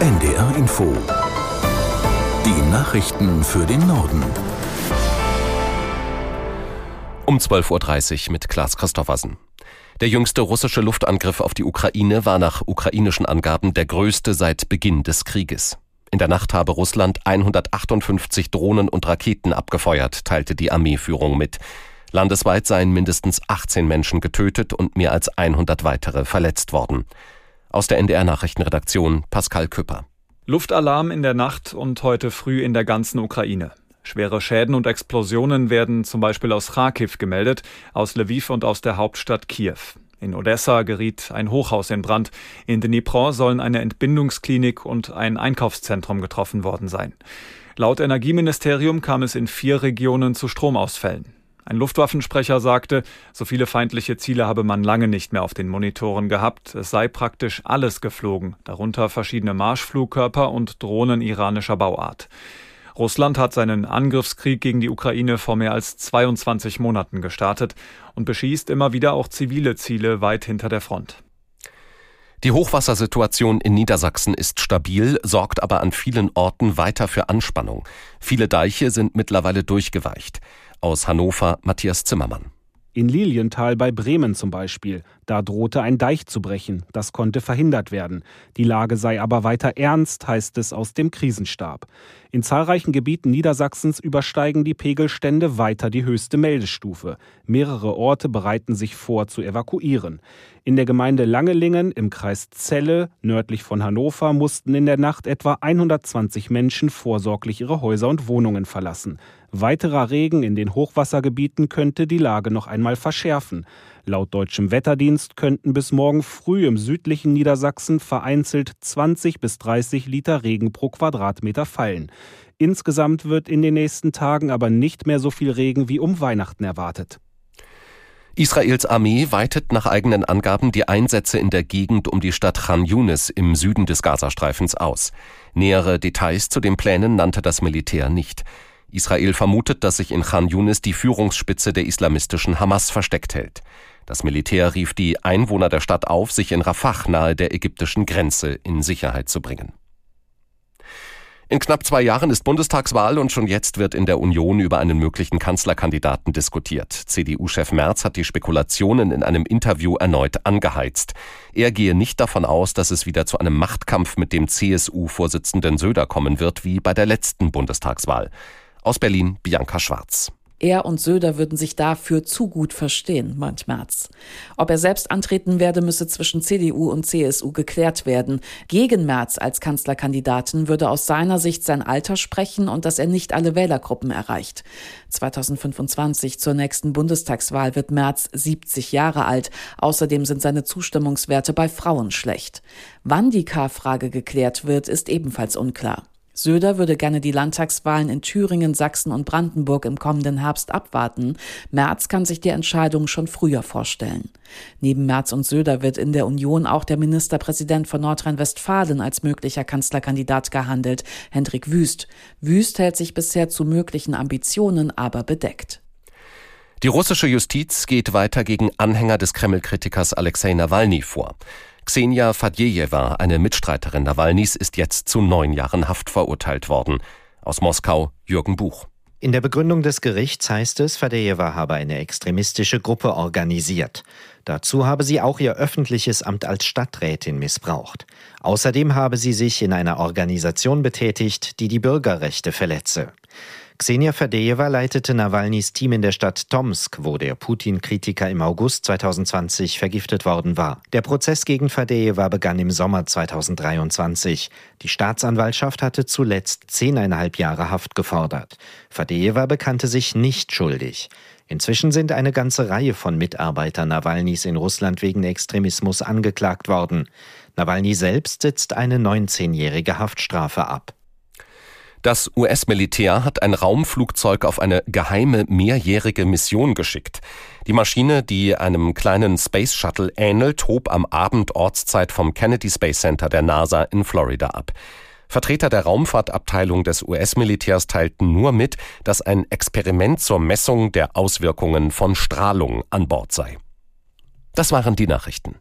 NDR Info. Die Nachrichten für den Norden. Um 12.30 Uhr mit Klaas Christoffersen. Der jüngste russische Luftangriff auf die Ukraine war nach ukrainischen Angaben der größte seit Beginn des Krieges. In der Nacht habe Russland 158 Drohnen und Raketen abgefeuert, teilte die Armeeführung mit. Landesweit seien mindestens 18 Menschen getötet und mehr als 100 weitere verletzt worden. Aus der NDR Nachrichtenredaktion Pascal Küpper. Luftalarm in der Nacht und heute früh in der ganzen Ukraine. Schwere Schäden und Explosionen werden zum Beispiel aus Kharkiv gemeldet, aus Lviv und aus der Hauptstadt Kiew. In Odessa geriet ein Hochhaus in Brand. In Dnipro sollen eine Entbindungsklinik und ein Einkaufszentrum getroffen worden sein. Laut Energieministerium kam es in vier Regionen zu Stromausfällen. Ein Luftwaffensprecher sagte, so viele feindliche Ziele habe man lange nicht mehr auf den Monitoren gehabt. Es sei praktisch alles geflogen, darunter verschiedene Marschflugkörper und Drohnen iranischer Bauart. Russland hat seinen Angriffskrieg gegen die Ukraine vor mehr als 22 Monaten gestartet und beschießt immer wieder auch zivile Ziele weit hinter der Front. Die Hochwassersituation in Niedersachsen ist stabil, sorgt aber an vielen Orten weiter für Anspannung. Viele Deiche sind mittlerweile durchgeweicht. Aus Hannover Matthias Zimmermann. In Lilienthal bei Bremen zum Beispiel. Da drohte ein Deich zu brechen. Das konnte verhindert werden. Die Lage sei aber weiter ernst, heißt es aus dem Krisenstab. In zahlreichen Gebieten Niedersachsens übersteigen die Pegelstände weiter die höchste Meldestufe. Mehrere Orte bereiten sich vor zu evakuieren. In der Gemeinde Langelingen im Kreis Celle, nördlich von Hannover, mussten in der Nacht etwa 120 Menschen vorsorglich ihre Häuser und Wohnungen verlassen. Weiterer Regen in den Hochwassergebieten könnte die Lage noch einmal verschärfen. Laut deutschem Wetterdienst könnten bis morgen früh im südlichen Niedersachsen vereinzelt 20 bis 30 Liter Regen pro Quadratmeter fallen. Insgesamt wird in den nächsten Tagen aber nicht mehr so viel Regen wie um Weihnachten erwartet. Israels Armee weitet nach eigenen Angaben die Einsätze in der Gegend um die Stadt Khan Yunis im Süden des Gazastreifens aus. Nähere Details zu den Plänen nannte das Militär nicht. Israel vermutet, dass sich in Khan Yunis die Führungsspitze der islamistischen Hamas versteckt hält. Das Militär rief die Einwohner der Stadt auf, sich in Rafah nahe der ägyptischen Grenze in Sicherheit zu bringen. In knapp zwei Jahren ist Bundestagswahl und schon jetzt wird in der Union über einen möglichen Kanzlerkandidaten diskutiert. CDU-Chef Merz hat die Spekulationen in einem Interview erneut angeheizt. Er gehe nicht davon aus, dass es wieder zu einem Machtkampf mit dem CSU-Vorsitzenden Söder kommen wird wie bei der letzten Bundestagswahl. Aus Berlin Bianca Schwarz. Er und Söder würden sich dafür zu gut verstehen, meint Merz. Ob er selbst antreten werde, müsse zwischen CDU und CSU geklärt werden. Gegen Merz als Kanzlerkandidaten würde aus seiner Sicht sein Alter sprechen und dass er nicht alle Wählergruppen erreicht. 2025 zur nächsten Bundestagswahl wird Merz 70 Jahre alt. Außerdem sind seine Zustimmungswerte bei Frauen schlecht. Wann die K-Frage geklärt wird, ist ebenfalls unklar. Söder würde gerne die Landtagswahlen in Thüringen, Sachsen und Brandenburg im kommenden Herbst abwarten. Merz kann sich die Entscheidung schon früher vorstellen. Neben Merz und Söder wird in der Union auch der Ministerpräsident von Nordrhein-Westfalen als möglicher Kanzlerkandidat gehandelt, Hendrik Wüst. Wüst hält sich bisher zu möglichen Ambitionen aber bedeckt. Die russische Justiz geht weiter gegen Anhänger des Kreml-Kritikers Alexei Nawalny vor. Xenia Fadjejewa, eine Mitstreiterin Nawalnys, ist jetzt zu neun Jahren Haft verurteilt worden. Aus Moskau Jürgen Buch. In der Begründung des Gerichts heißt es, Fadejewa habe eine extremistische Gruppe organisiert. Dazu habe sie auch ihr öffentliches Amt als Stadträtin missbraucht. Außerdem habe sie sich in einer Organisation betätigt, die die Bürgerrechte verletze. Xenia Fadejewa leitete Nawalnys Team in der Stadt Tomsk, wo der Putin-Kritiker im August 2020 vergiftet worden war. Der Prozess gegen Fadejewa begann im Sommer 2023. Die Staatsanwaltschaft hatte zuletzt zehneinhalb Jahre Haft gefordert. Fadejewa bekannte sich nicht schuldig. Inzwischen sind eine ganze Reihe von Mitarbeitern Nawalnys in Russland wegen Extremismus angeklagt worden. Nawalny selbst sitzt eine 19-jährige Haftstrafe ab. Das US-Militär hat ein Raumflugzeug auf eine geheime mehrjährige Mission geschickt. Die Maschine, die einem kleinen Space Shuttle ähnelt, hob am Abend Ortszeit vom Kennedy Space Center der NASA in Florida ab. Vertreter der Raumfahrtabteilung des US-Militärs teilten nur mit, dass ein Experiment zur Messung der Auswirkungen von Strahlung an Bord sei. Das waren die Nachrichten.